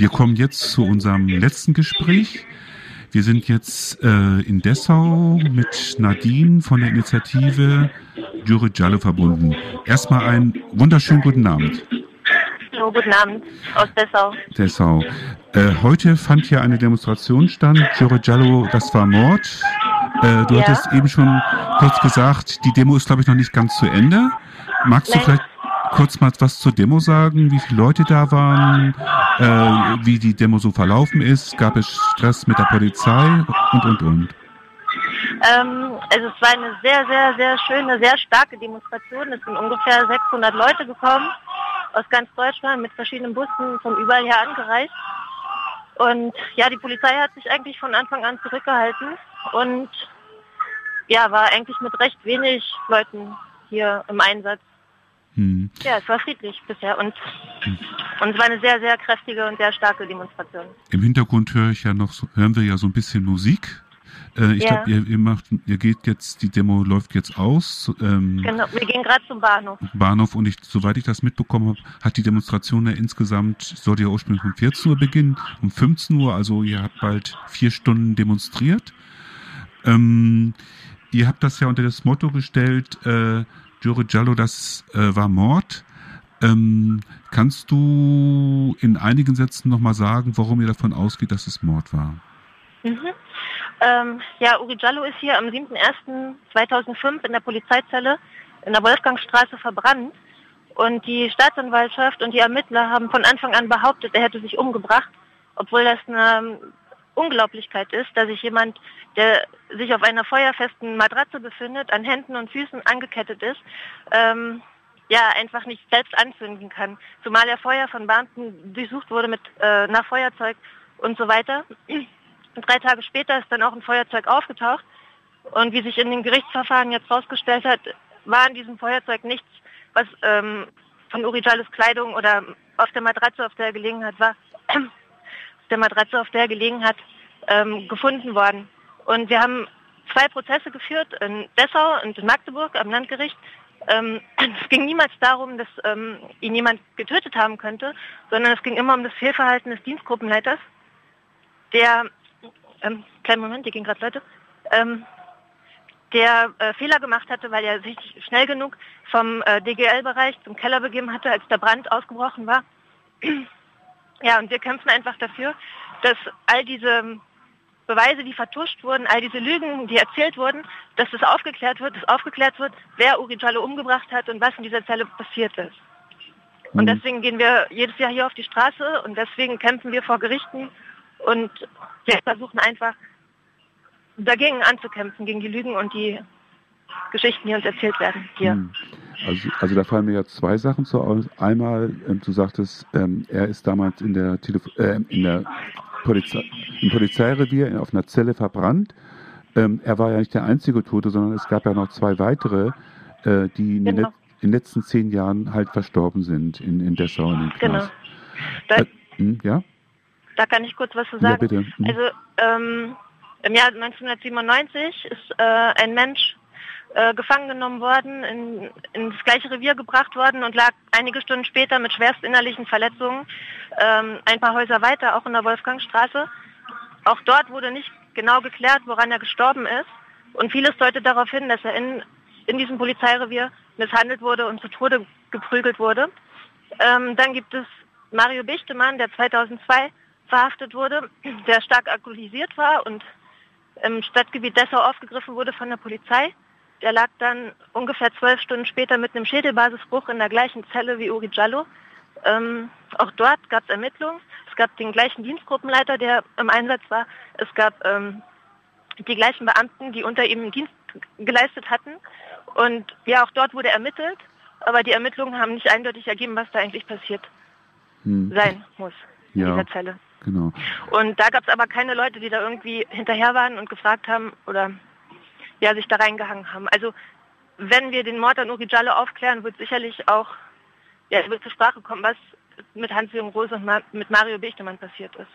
Wir kommen jetzt zu unserem letzten Gespräch. Wir sind jetzt äh, in Dessau mit Nadine von der Initiative Jure Jallo verbunden. Erstmal einen wunderschönen guten Abend. Hallo, guten Abend aus Dessau. Dessau. Äh, heute fand hier eine Demonstration statt. Jure Jallo, das war Mord. Äh, du ja. hattest eben schon kurz gesagt, die Demo ist, glaube ich, noch nicht ganz zu Ende. Magst Nein. du vielleicht kurz mal was zur Demo sagen? Wie viele Leute da waren? Äh, wie die Demo so verlaufen ist? Gab es Stress mit der Polizei? Und, und, und. Ähm, also es war eine sehr, sehr, sehr schöne, sehr starke Demonstration. Es sind ungefähr 600 Leute gekommen aus ganz Deutschland mit verschiedenen Bussen von überall her angereist. Und ja, die Polizei hat sich eigentlich von Anfang an zurückgehalten und ja, war eigentlich mit recht wenig Leuten hier im Einsatz. Hm. Ja, es war friedlich bisher und, hm. und es war eine sehr, sehr kräftige und sehr starke Demonstration. Im Hintergrund höre ich ja noch, hören wir ja so ein bisschen Musik. Äh, ich ja. glaube, ihr, ihr, macht, ihr geht jetzt, die Demo läuft jetzt aus. Ähm, genau, wir gehen gerade zum Bahnhof. Bahnhof und ich, soweit ich das mitbekommen habe, hat die Demonstration ja insgesamt, sollte ja ursprünglich um 14 Uhr beginnen, um 15 Uhr, also ihr habt bald vier Stunden demonstriert. Ähm, ihr habt das ja unter das Motto gestellt, äh, Giorgio Giallo, das äh, war Mord. Ähm, kannst du in einigen Sätzen nochmal sagen, warum ihr davon ausgeht, dass es Mord war? Mhm. Ähm, ja, Uri Giallo ist hier am 7.1.2005 in der Polizeizelle in der Wolfgangstraße verbrannt. Und die Staatsanwaltschaft und die Ermittler haben von Anfang an behauptet, er hätte sich umgebracht, obwohl das eine Unglaublichkeit ist, dass sich jemand, der sich auf einer feuerfesten Matratze befindet, an Händen und Füßen angekettet ist, ähm, ja, einfach nicht selbst anzünden kann. Zumal er vorher von Beamten durchsucht wurde mit äh, nach Feuerzeug und so weiter. Und drei Tage später ist dann auch ein Feuerzeug aufgetaucht. Und wie sich in den Gerichtsverfahren jetzt rausgestellt hat, war in diesem Feuerzeug nichts, was ähm, von Uri Jalles Kleidung oder auf der Matratze, auf der er gelegen hat, war, der Matratze, auf der er gelegen hat, ähm, gefunden worden. Und wir haben zwei Prozesse geführt in Dessau und in Magdeburg am Landgericht. Ähm, es ging niemals darum, dass ähm, ihn jemand getötet haben könnte, sondern es ging immer um das Fehlverhalten des Dienstgruppenleiters, der ähm, kleinen Moment, die gehen gerade Leute, ähm, der äh, Fehler gemacht hatte, weil er sich schnell genug vom äh, DGL-Bereich zum Keller begeben hatte, als der Brand ausgebrochen war. Ja, und wir kämpfen einfach dafür, dass all diese Beweise, die vertuscht wurden, all diese Lügen, die erzählt wurden, dass das aufgeklärt wird, dass aufgeklärt wird, wer Uri Jallo umgebracht hat und was in dieser Zelle passiert ist. Und mhm. deswegen gehen wir jedes Jahr hier auf die Straße und deswegen kämpfen wir vor Gerichten und versuchen einfach dagegen anzukämpfen, gegen die Lügen und die Geschichten, die uns erzählt werden hier. Hm. Also, also da fallen mir ja zwei Sachen zu aus. Einmal, ähm, du sagtest, ähm, er ist damals in der, Telef äh, in der Polizei im Polizeirevier auf einer Zelle verbrannt. Ähm, er war ja nicht der einzige Tote, sondern es gab ja noch zwei weitere, äh, die in, genau. den, in, den, letzten zehn Jahren halt verstorben sind in, in Dessau in den Knast. Genau. Da, äh, hm, ja? Da kann ich kurz was zu sagen. Ja, bitte. Mhm. Also ähm, im Jahr 1997 ist äh, ein Mensch äh, gefangen genommen worden, in, in, das gleiche Revier gebracht worden und lag einige Stunden später mit schwerst innerlichen Verletzungen ähm, ein paar Häuser weiter, auch in der Wolfgangstraße. Auch dort wurde nicht genau geklärt, woran er gestorben ist. Und vieles deutet darauf hin, dass er in, in diesem Polizeirevier misshandelt wurde und zu Tode geprügelt wurde. Ähm, dann gibt es Mario Bichtemann, der 2002 verhaftet wurde, der stark alkoholisiert war und im Stadtgebiet Dessau aufgegriffen wurde von der Polizei. Der lag dann ungefähr zwölf Stunden später mit einem Schädelbasisbruch in der gleichen Zelle wie Uri Giallo. Ähm, auch dort gab es Ermittlungen. Es gab den gleichen Dienstgruppenleiter, der im Einsatz war. Es gab ähm, die gleichen Beamten, die unter ihm Dienst geleistet hatten. Und ja, auch dort wurde ermittelt. Aber die Ermittlungen haben nicht eindeutig ergeben, was da eigentlich passiert hm. sein muss in ja. dieser Zelle. Genau. Und da gab es aber keine Leute, die da irgendwie hinterher waren und gefragt haben oder ja, sich da reingehangen haben. Also wenn wir den Mord an Uri Jallo aufklären, wird sicherlich auch ja, wird zur Sprache kommen, was mit Hans-Jürgen Rose und mit Mario Bechtemann passiert ist.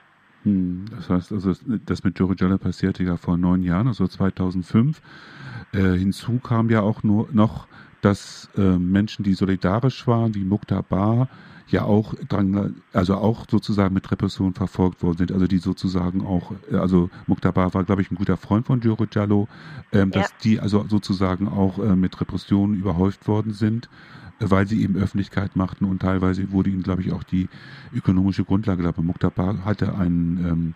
Hm, das heißt also, das mit Uri Jallo passierte ja vor neun Jahren, also 2005. Äh, hinzu kam ja auch nur noch, dass äh, Menschen, die solidarisch waren, wie Mukta Bar, ja auch dran, also auch sozusagen mit Repression verfolgt worden sind, also die sozusagen auch, äh, also Muqtabar war, glaube ich, ein guter Freund von Giorgio Giallo, ähm, dass ja. die also sozusagen auch äh, mit Repressionen überhäuft worden sind, äh, weil sie eben Öffentlichkeit machten und teilweise wurde ihnen, glaube ich, auch die ökonomische Grundlage, glaube ich, Muqtabar hatte einen ähm,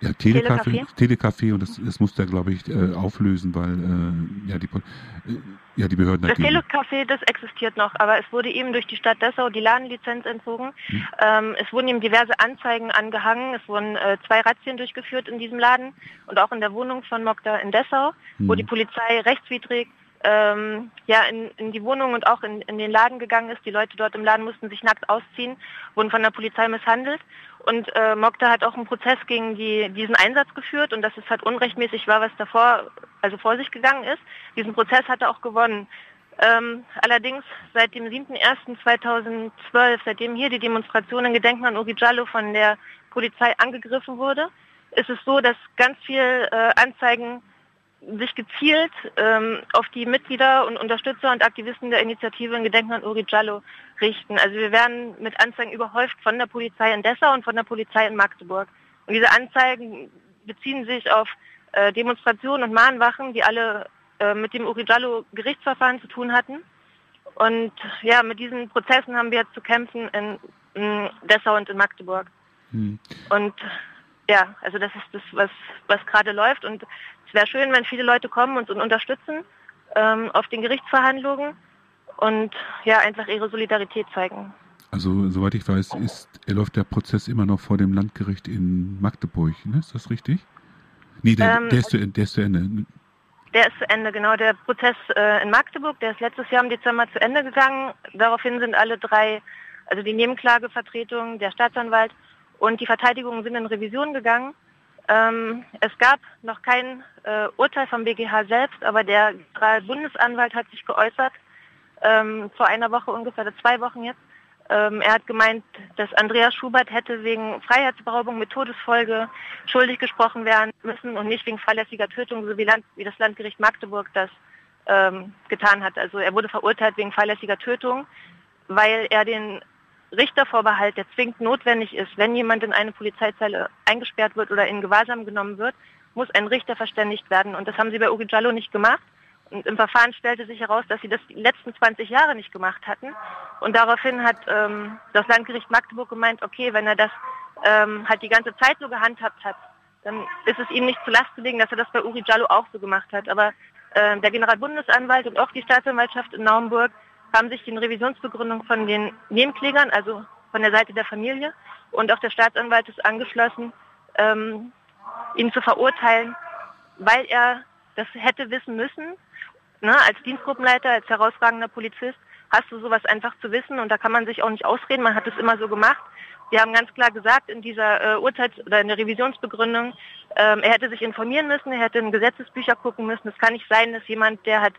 ja, Telecafé, Telecafé und das, das musste er, glaube ich, äh, auflösen, weil äh, ja, die, äh, ja, die Behörden Das Telecafé, das existiert noch, aber es wurde eben durch die Stadt Dessau die Ladenlizenz entzogen. Hm. Ähm, es wurden ihm diverse Anzeigen angehangen, es wurden äh, zwei Razzien durchgeführt in diesem Laden und auch in der Wohnung von Mokta in Dessau, hm. wo die Polizei rechtswidrig ähm, ja, in, in die Wohnung und auch in, in den Laden gegangen ist. Die Leute dort im Laden mussten sich nackt ausziehen, wurden von der Polizei misshandelt. Und äh, Mokta hat auch einen Prozess gegen die, diesen Einsatz geführt und dass es halt unrechtmäßig war, was davor also vor sich gegangen ist. Diesen Prozess hat er auch gewonnen. Ähm, allerdings seit dem 7.1.2012, seitdem hier die Demonstration in Gedenken an Uri Jallo von der Polizei angegriffen wurde, ist es so, dass ganz viel äh, Anzeigen sich gezielt ähm, auf die Mitglieder und Unterstützer und Aktivisten der Initiative in Gedenken an Uri Jallo richten. Also wir werden mit Anzeigen überhäuft von der Polizei in Dessau und von der Polizei in Magdeburg. Und diese Anzeigen beziehen sich auf äh, Demonstrationen und Mahnwachen, die alle äh, mit dem Uri Jallo Gerichtsverfahren zu tun hatten. Und ja, mit diesen Prozessen haben wir jetzt zu kämpfen in, in Dessau und in Magdeburg. Hm. Und ja, also das ist das, was, was gerade läuft. Und es wäre schön, wenn viele Leute kommen und uns unterstützen ähm, auf den Gerichtsverhandlungen und ja, einfach ihre Solidarität zeigen. Also, soweit ich weiß, ist, läuft der Prozess immer noch vor dem Landgericht in Magdeburg, ne? Ist das richtig? Nee, der, ähm, der, ist, zu, der ist zu Ende. Der ist zu Ende, genau. Der Prozess äh, in Magdeburg, der ist letztes Jahr im Dezember zu Ende gegangen. Daraufhin sind alle drei, also die Nebenklagevertretung, der Staatsanwalt und die Verteidigung sind in Revision gegangen. Ähm, es gab noch kein äh, Urteil vom BGH selbst, aber der Bundesanwalt hat sich geäußert, ähm, vor einer Woche ungefähr, zwei Wochen jetzt. Ähm, er hat gemeint, dass Andreas Schubert hätte wegen Freiheitsberaubung mit Todesfolge schuldig gesprochen werden müssen und nicht wegen fahrlässiger Tötung, so wie, Land, wie das Landgericht Magdeburg das ähm, getan hat. Also er wurde verurteilt wegen fahrlässiger Tötung, weil er den Richtervorbehalt, der zwingend notwendig ist, wenn jemand in eine Polizeizelle eingesperrt wird oder in Gewahrsam genommen wird, muss ein Richter verständigt werden. Und das haben sie bei Ugi Jallo nicht gemacht. Und im Verfahren stellte sich heraus, dass sie das die letzten 20 Jahre nicht gemacht hatten. Und daraufhin hat ähm, das Landgericht Magdeburg gemeint, okay, wenn er das ähm, halt die ganze Zeit so gehandhabt hat, dann ist es ihm nicht zu Last zu legen, dass er das bei Uri Jallo auch so gemacht hat. Aber äh, der Generalbundesanwalt und auch die Staatsanwaltschaft in Naumburg haben sich den Revisionsbegründungen von den Nebenklägern, also von der Seite der Familie und auch der Staatsanwalt ist angeschlossen, ähm, ihn zu verurteilen, weil er das hätte wissen müssen. Ne, als Dienstgruppenleiter, als herausragender Polizist hast du sowas einfach zu wissen und da kann man sich auch nicht ausreden. Man hat es immer so gemacht. Wir haben ganz klar gesagt in dieser äh, Urteils- oder in der Revisionsbegründung, ähm, er hätte sich informieren müssen, er hätte in Gesetzesbücher gucken müssen. Es kann nicht sein, dass jemand, der hat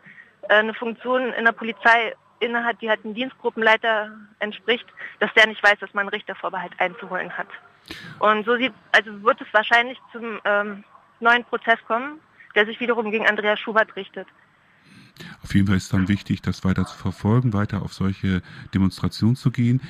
äh, eine Funktion in der Polizei innehat, die halt einem Dienstgruppenleiter entspricht, dass der nicht weiß, dass man einen Richtervorbehalt einzuholen hat. Und so sieht, also wird es wahrscheinlich zum ähm, neuen Prozess kommen, der sich wiederum gegen Andreas Schubert richtet. Auf jeden Fall ist dann wichtig, das weiter zu verfolgen, weiter auf solche Demonstrationen zu gehen.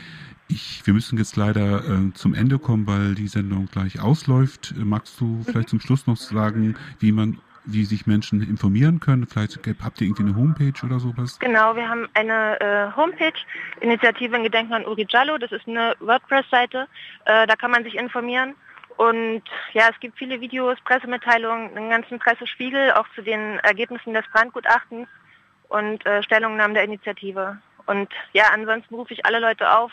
Ich, wir müssen jetzt leider äh, zum Ende kommen, weil die Sendung gleich ausläuft. Magst du mhm. vielleicht zum Schluss noch sagen, wie man wie sich Menschen informieren können? Vielleicht habt ihr irgendwie eine Homepage oder sowas? Genau, wir haben eine äh, Homepage, Initiative in Gedenken an Uri Jallo. Das ist eine WordPress-Seite. Äh, da kann man sich informieren. Und ja, es gibt viele Videos, Pressemitteilungen, einen ganzen Pressespiegel, auch zu den Ergebnissen des Brandgutachtens und äh, Stellungnahmen der Initiative. Und ja, ansonsten rufe ich alle Leute auf,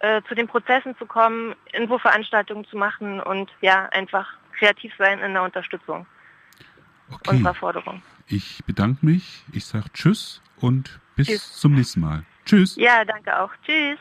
äh, zu den Prozessen zu kommen, Infoveranstaltungen zu machen und ja, einfach kreativ sein in der Unterstützung okay. unserer Forderung. Ich bedanke mich, ich sage Tschüss und bis tschüss. zum nächsten Mal. Tschüss. Ja, danke auch. Tschüss.